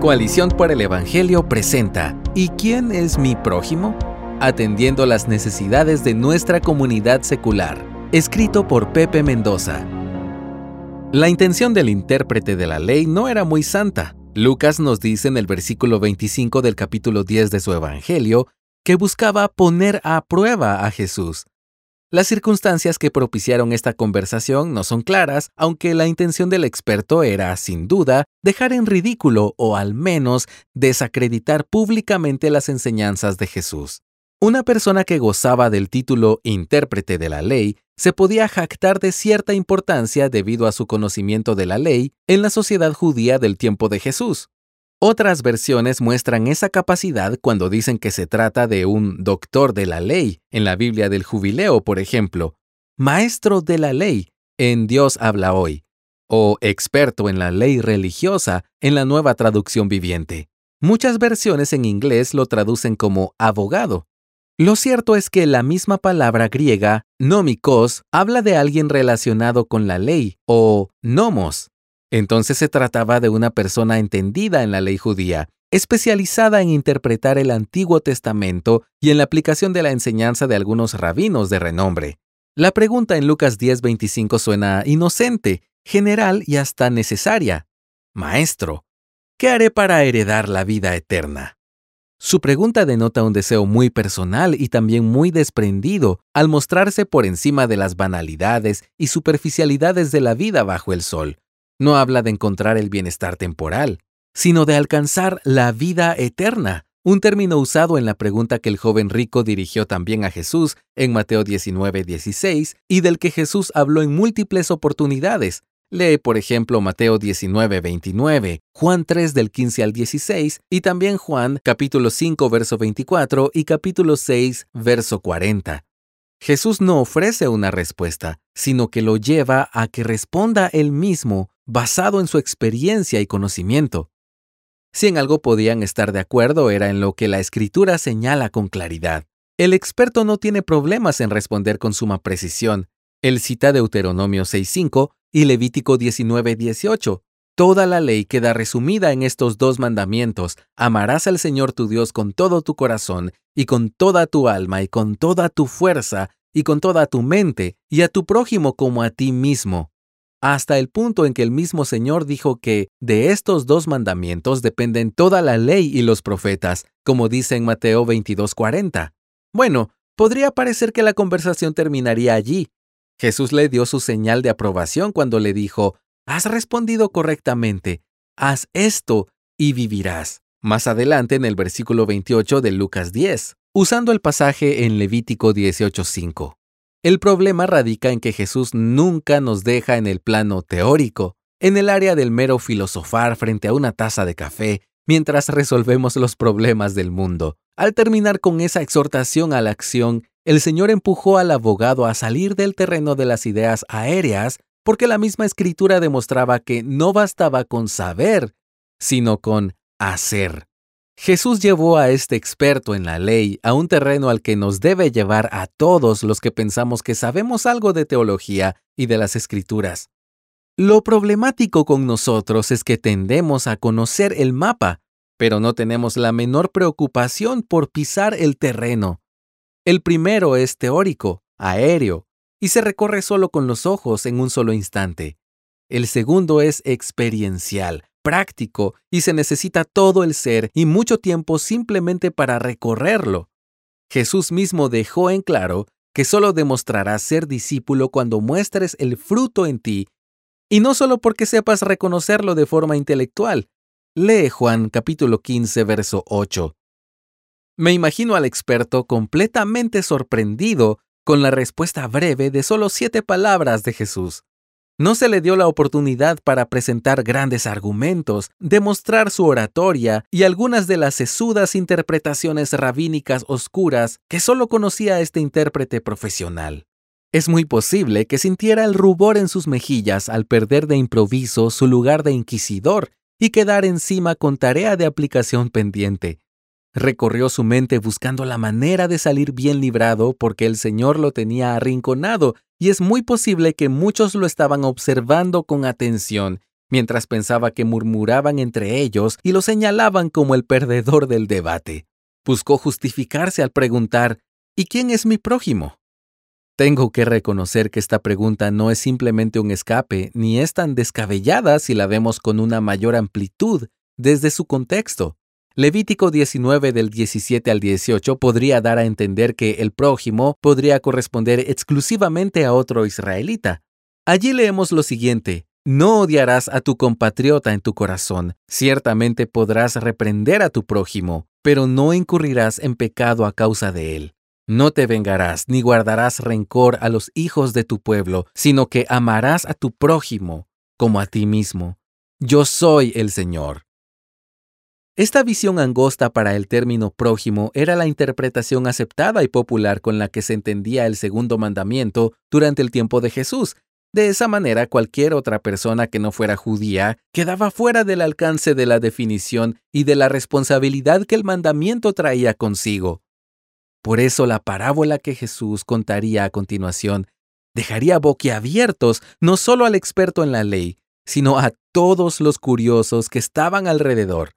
Coalición por el Evangelio presenta ¿Y quién es mi prójimo? Atendiendo las necesidades de nuestra comunidad secular. Escrito por Pepe Mendoza. La intención del intérprete de la ley no era muy santa. Lucas nos dice en el versículo 25 del capítulo 10 de su Evangelio que buscaba poner a prueba a Jesús. Las circunstancias que propiciaron esta conversación no son claras, aunque la intención del experto era, sin duda, dejar en ridículo o al menos desacreditar públicamente las enseñanzas de Jesús. Una persona que gozaba del título intérprete de la ley se podía jactar de cierta importancia debido a su conocimiento de la ley en la sociedad judía del tiempo de Jesús. Otras versiones muestran esa capacidad cuando dicen que se trata de un doctor de la ley, en la Biblia del Jubileo, por ejemplo, maestro de la ley, en Dios habla hoy, o experto en la ley religiosa, en la nueva traducción viviente. Muchas versiones en inglés lo traducen como abogado. Lo cierto es que la misma palabra griega, nomikos, habla de alguien relacionado con la ley, o nomos, entonces se trataba de una persona entendida en la ley judía, especializada en interpretar el Antiguo Testamento y en la aplicación de la enseñanza de algunos rabinos de renombre. La pregunta en Lucas 10:25 suena inocente, general y hasta necesaria. Maestro, ¿qué haré para heredar la vida eterna? Su pregunta denota un deseo muy personal y también muy desprendido al mostrarse por encima de las banalidades y superficialidades de la vida bajo el sol, no habla de encontrar el bienestar temporal, sino de alcanzar la vida eterna, un término usado en la pregunta que el joven rico dirigió también a Jesús en Mateo 19, 16 y del que Jesús habló en múltiples oportunidades. Lee, por ejemplo, Mateo 19, 29, Juan 3 del 15 al 16 y también Juan capítulo 5, verso 24 y capítulo 6, verso 40. Jesús no ofrece una respuesta, sino que lo lleva a que responda él mismo basado en su experiencia y conocimiento. Si en algo podían estar de acuerdo era en lo que la escritura señala con claridad. El experto no tiene problemas en responder con suma precisión. Él cita Deuteronomio 6.5 y Levítico 19.18. Toda la ley queda resumida en estos dos mandamientos. Amarás al Señor tu Dios con todo tu corazón y con toda tu alma y con toda tu fuerza y con toda tu mente y a tu prójimo como a ti mismo hasta el punto en que el mismo Señor dijo que de estos dos mandamientos dependen toda la ley y los profetas, como dice en Mateo 22:40. Bueno, podría parecer que la conversación terminaría allí. Jesús le dio su señal de aprobación cuando le dijo, Has respondido correctamente, haz esto y vivirás. Más adelante en el versículo 28 de Lucas 10, usando el pasaje en Levítico 18:5. El problema radica en que Jesús nunca nos deja en el plano teórico, en el área del mero filosofar frente a una taza de café, mientras resolvemos los problemas del mundo. Al terminar con esa exhortación a la acción, el Señor empujó al abogado a salir del terreno de las ideas aéreas porque la misma escritura demostraba que no bastaba con saber, sino con hacer. Jesús llevó a este experto en la ley a un terreno al que nos debe llevar a todos los que pensamos que sabemos algo de teología y de las escrituras. Lo problemático con nosotros es que tendemos a conocer el mapa, pero no tenemos la menor preocupación por pisar el terreno. El primero es teórico, aéreo, y se recorre solo con los ojos en un solo instante. El segundo es experiencial, práctico y se necesita todo el ser y mucho tiempo simplemente para recorrerlo. Jesús mismo dejó en claro que solo demostrarás ser discípulo cuando muestres el fruto en ti, y no solo porque sepas reconocerlo de forma intelectual. Lee Juan capítulo 15, verso 8. Me imagino al experto completamente sorprendido con la respuesta breve de solo siete palabras de Jesús. No se le dio la oportunidad para presentar grandes argumentos, demostrar su oratoria y algunas de las sesudas interpretaciones rabínicas oscuras que solo conocía este intérprete profesional. Es muy posible que sintiera el rubor en sus mejillas al perder de improviso su lugar de inquisidor y quedar encima con tarea de aplicación pendiente, Recorrió su mente buscando la manera de salir bien librado porque el Señor lo tenía arrinconado y es muy posible que muchos lo estaban observando con atención mientras pensaba que murmuraban entre ellos y lo señalaban como el perdedor del debate. Buscó justificarse al preguntar, ¿y quién es mi prójimo? Tengo que reconocer que esta pregunta no es simplemente un escape, ni es tan descabellada si la vemos con una mayor amplitud desde su contexto. Levítico 19 del 17 al 18 podría dar a entender que el prójimo podría corresponder exclusivamente a otro israelita. Allí leemos lo siguiente, no odiarás a tu compatriota en tu corazón, ciertamente podrás reprender a tu prójimo, pero no incurrirás en pecado a causa de él. No te vengarás ni guardarás rencor a los hijos de tu pueblo, sino que amarás a tu prójimo como a ti mismo. Yo soy el Señor. Esta visión angosta para el término prójimo era la interpretación aceptada y popular con la que se entendía el segundo mandamiento durante el tiempo de Jesús. De esa manera, cualquier otra persona que no fuera judía quedaba fuera del alcance de la definición y de la responsabilidad que el mandamiento traía consigo. Por eso la parábola que Jesús contaría a continuación dejaría boquiabiertos no solo al experto en la ley, sino a todos los curiosos que estaban alrededor.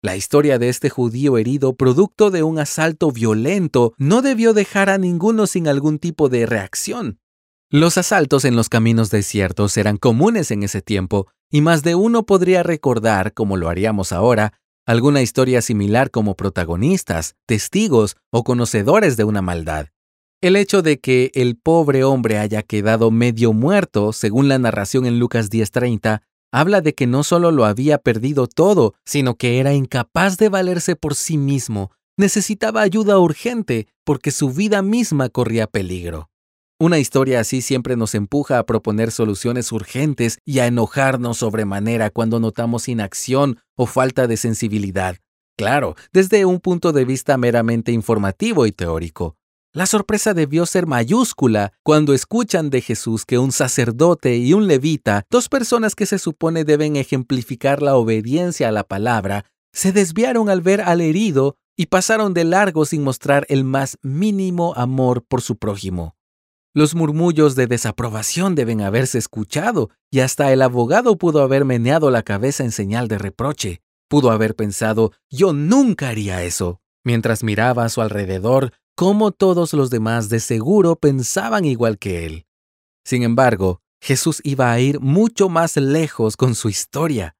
La historia de este judío herido producto de un asalto violento no debió dejar a ninguno sin algún tipo de reacción. Los asaltos en los caminos desiertos eran comunes en ese tiempo, y más de uno podría recordar, como lo haríamos ahora, alguna historia similar como protagonistas, testigos o conocedores de una maldad. El hecho de que el pobre hombre haya quedado medio muerto, según la narración en Lucas 10:30, habla de que no solo lo había perdido todo, sino que era incapaz de valerse por sí mismo, necesitaba ayuda urgente porque su vida misma corría peligro. Una historia así siempre nos empuja a proponer soluciones urgentes y a enojarnos sobremanera cuando notamos inacción o falta de sensibilidad. Claro, desde un punto de vista meramente informativo y teórico. La sorpresa debió ser mayúscula cuando escuchan de Jesús que un sacerdote y un levita, dos personas que se supone deben ejemplificar la obediencia a la palabra, se desviaron al ver al herido y pasaron de largo sin mostrar el más mínimo amor por su prójimo. Los murmullos de desaprobación deben haberse escuchado y hasta el abogado pudo haber meneado la cabeza en señal de reproche. Pudo haber pensado, yo nunca haría eso, mientras miraba a su alrededor cómo todos los demás de seguro pensaban igual que él. Sin embargo, Jesús iba a ir mucho más lejos con su historia.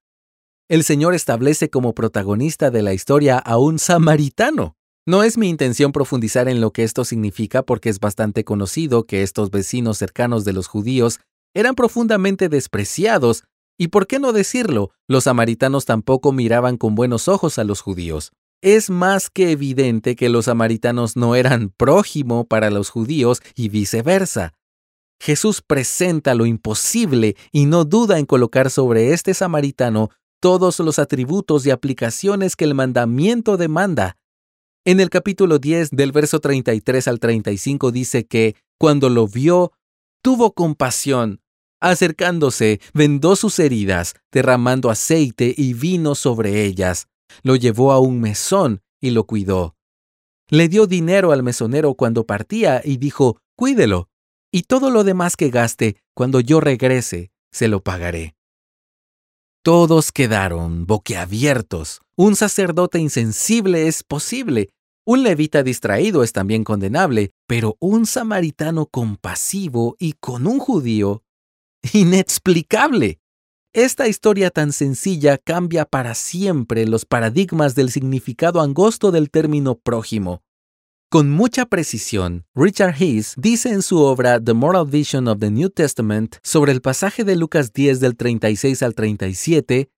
El Señor establece como protagonista de la historia a un samaritano. No es mi intención profundizar en lo que esto significa porque es bastante conocido que estos vecinos cercanos de los judíos eran profundamente despreciados y, por qué no decirlo, los samaritanos tampoco miraban con buenos ojos a los judíos es más que evidente que los samaritanos no eran prójimo para los judíos y viceversa. Jesús presenta lo imposible y no duda en colocar sobre este samaritano todos los atributos y aplicaciones que el mandamiento demanda. En el capítulo 10 del verso 33 al 35 dice que, cuando lo vio, tuvo compasión. Acercándose, vendó sus heridas, derramando aceite y vino sobre ellas. Lo llevó a un mesón y lo cuidó. Le dio dinero al mesonero cuando partía y dijo, cuídelo, y todo lo demás que gaste, cuando yo regrese, se lo pagaré. Todos quedaron boquiabiertos. Un sacerdote insensible es posible, un levita distraído es también condenable, pero un samaritano compasivo y con un judío, inexplicable. Esta historia tan sencilla cambia para siempre los paradigmas del significado angosto del término prójimo. Con mucha precisión, Richard Hayes dice en su obra The Moral Vision of the New Testament sobre el pasaje de Lucas 10 del 36 al 37,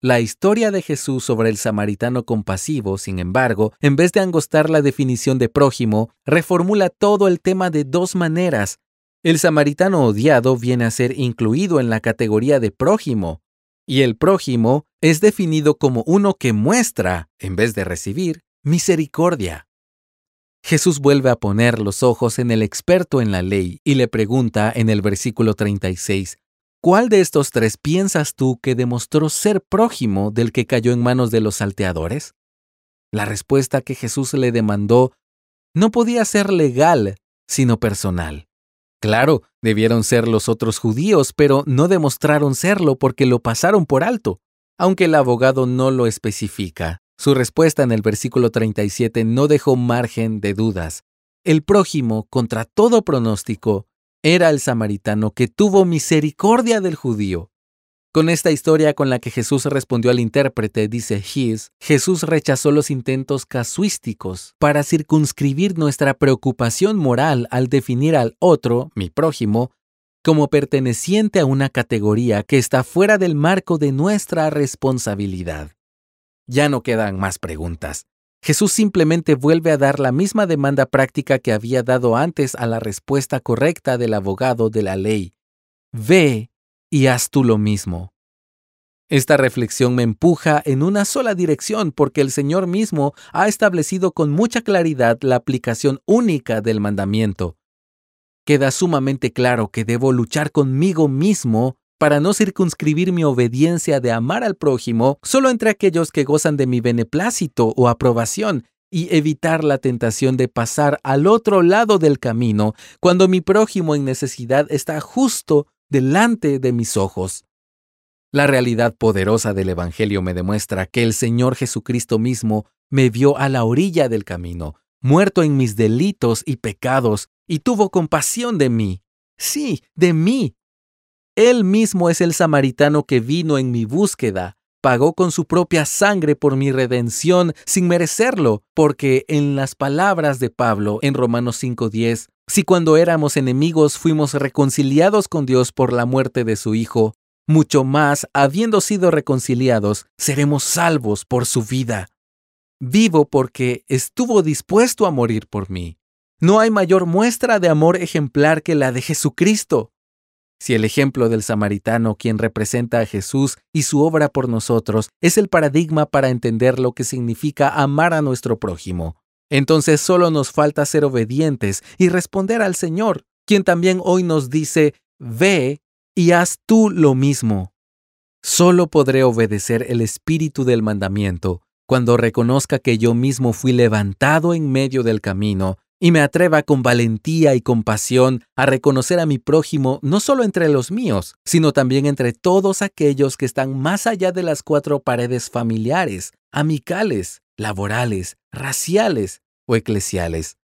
la historia de Jesús sobre el samaritano compasivo, sin embargo, en vez de angostar la definición de prójimo, reformula todo el tema de dos maneras, el samaritano odiado viene a ser incluido en la categoría de prójimo, y el prójimo es definido como uno que muestra, en vez de recibir, misericordia. Jesús vuelve a poner los ojos en el experto en la ley y le pregunta en el versículo 36, ¿Cuál de estos tres piensas tú que demostró ser prójimo del que cayó en manos de los salteadores? La respuesta que Jesús le demandó no podía ser legal, sino personal. Claro, debieron ser los otros judíos, pero no demostraron serlo porque lo pasaron por alto, aunque el abogado no lo especifica. Su respuesta en el versículo 37 no dejó margen de dudas. El prójimo, contra todo pronóstico, era el samaritano que tuvo misericordia del judío. Con esta historia con la que Jesús respondió al intérprete, dice His, Jesús rechazó los intentos casuísticos para circunscribir nuestra preocupación moral al definir al otro, mi prójimo, como perteneciente a una categoría que está fuera del marco de nuestra responsabilidad. Ya no quedan más preguntas. Jesús simplemente vuelve a dar la misma demanda práctica que había dado antes a la respuesta correcta del abogado de la ley. Ve y haz tú lo mismo. Esta reflexión me empuja en una sola dirección porque el Señor mismo ha establecido con mucha claridad la aplicación única del mandamiento. Queda sumamente claro que debo luchar conmigo mismo para no circunscribir mi obediencia de amar al prójimo solo entre aquellos que gozan de mi beneplácito o aprobación y evitar la tentación de pasar al otro lado del camino cuando mi prójimo en necesidad está justo delante de mis ojos. La realidad poderosa del Evangelio me demuestra que el Señor Jesucristo mismo me vio a la orilla del camino, muerto en mis delitos y pecados, y tuvo compasión de mí. Sí, de mí. Él mismo es el samaritano que vino en mi búsqueda, pagó con su propia sangre por mi redención sin merecerlo, porque en las palabras de Pablo en Romanos 5:10, si cuando éramos enemigos fuimos reconciliados con Dios por la muerte de su Hijo, mucho más, habiendo sido reconciliados, seremos salvos por su vida. Vivo porque estuvo dispuesto a morir por mí. No hay mayor muestra de amor ejemplar que la de Jesucristo. Si el ejemplo del samaritano, quien representa a Jesús y su obra por nosotros, es el paradigma para entender lo que significa amar a nuestro prójimo, entonces solo nos falta ser obedientes y responder al Señor, quien también hoy nos dice, ve y haz tú lo mismo. Solo podré obedecer el espíritu del mandamiento cuando reconozca que yo mismo fui levantado en medio del camino y me atreva con valentía y compasión a reconocer a mi prójimo no solo entre los míos, sino también entre todos aquellos que están más allá de las cuatro paredes familiares, amicales, laborales, raciales o eclesiales.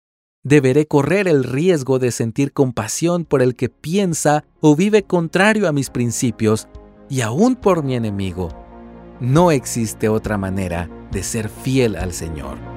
Deberé correr el riesgo de sentir compasión por el que piensa o vive contrario a mis principios y aún por mi enemigo. No existe otra manera de ser fiel al Señor.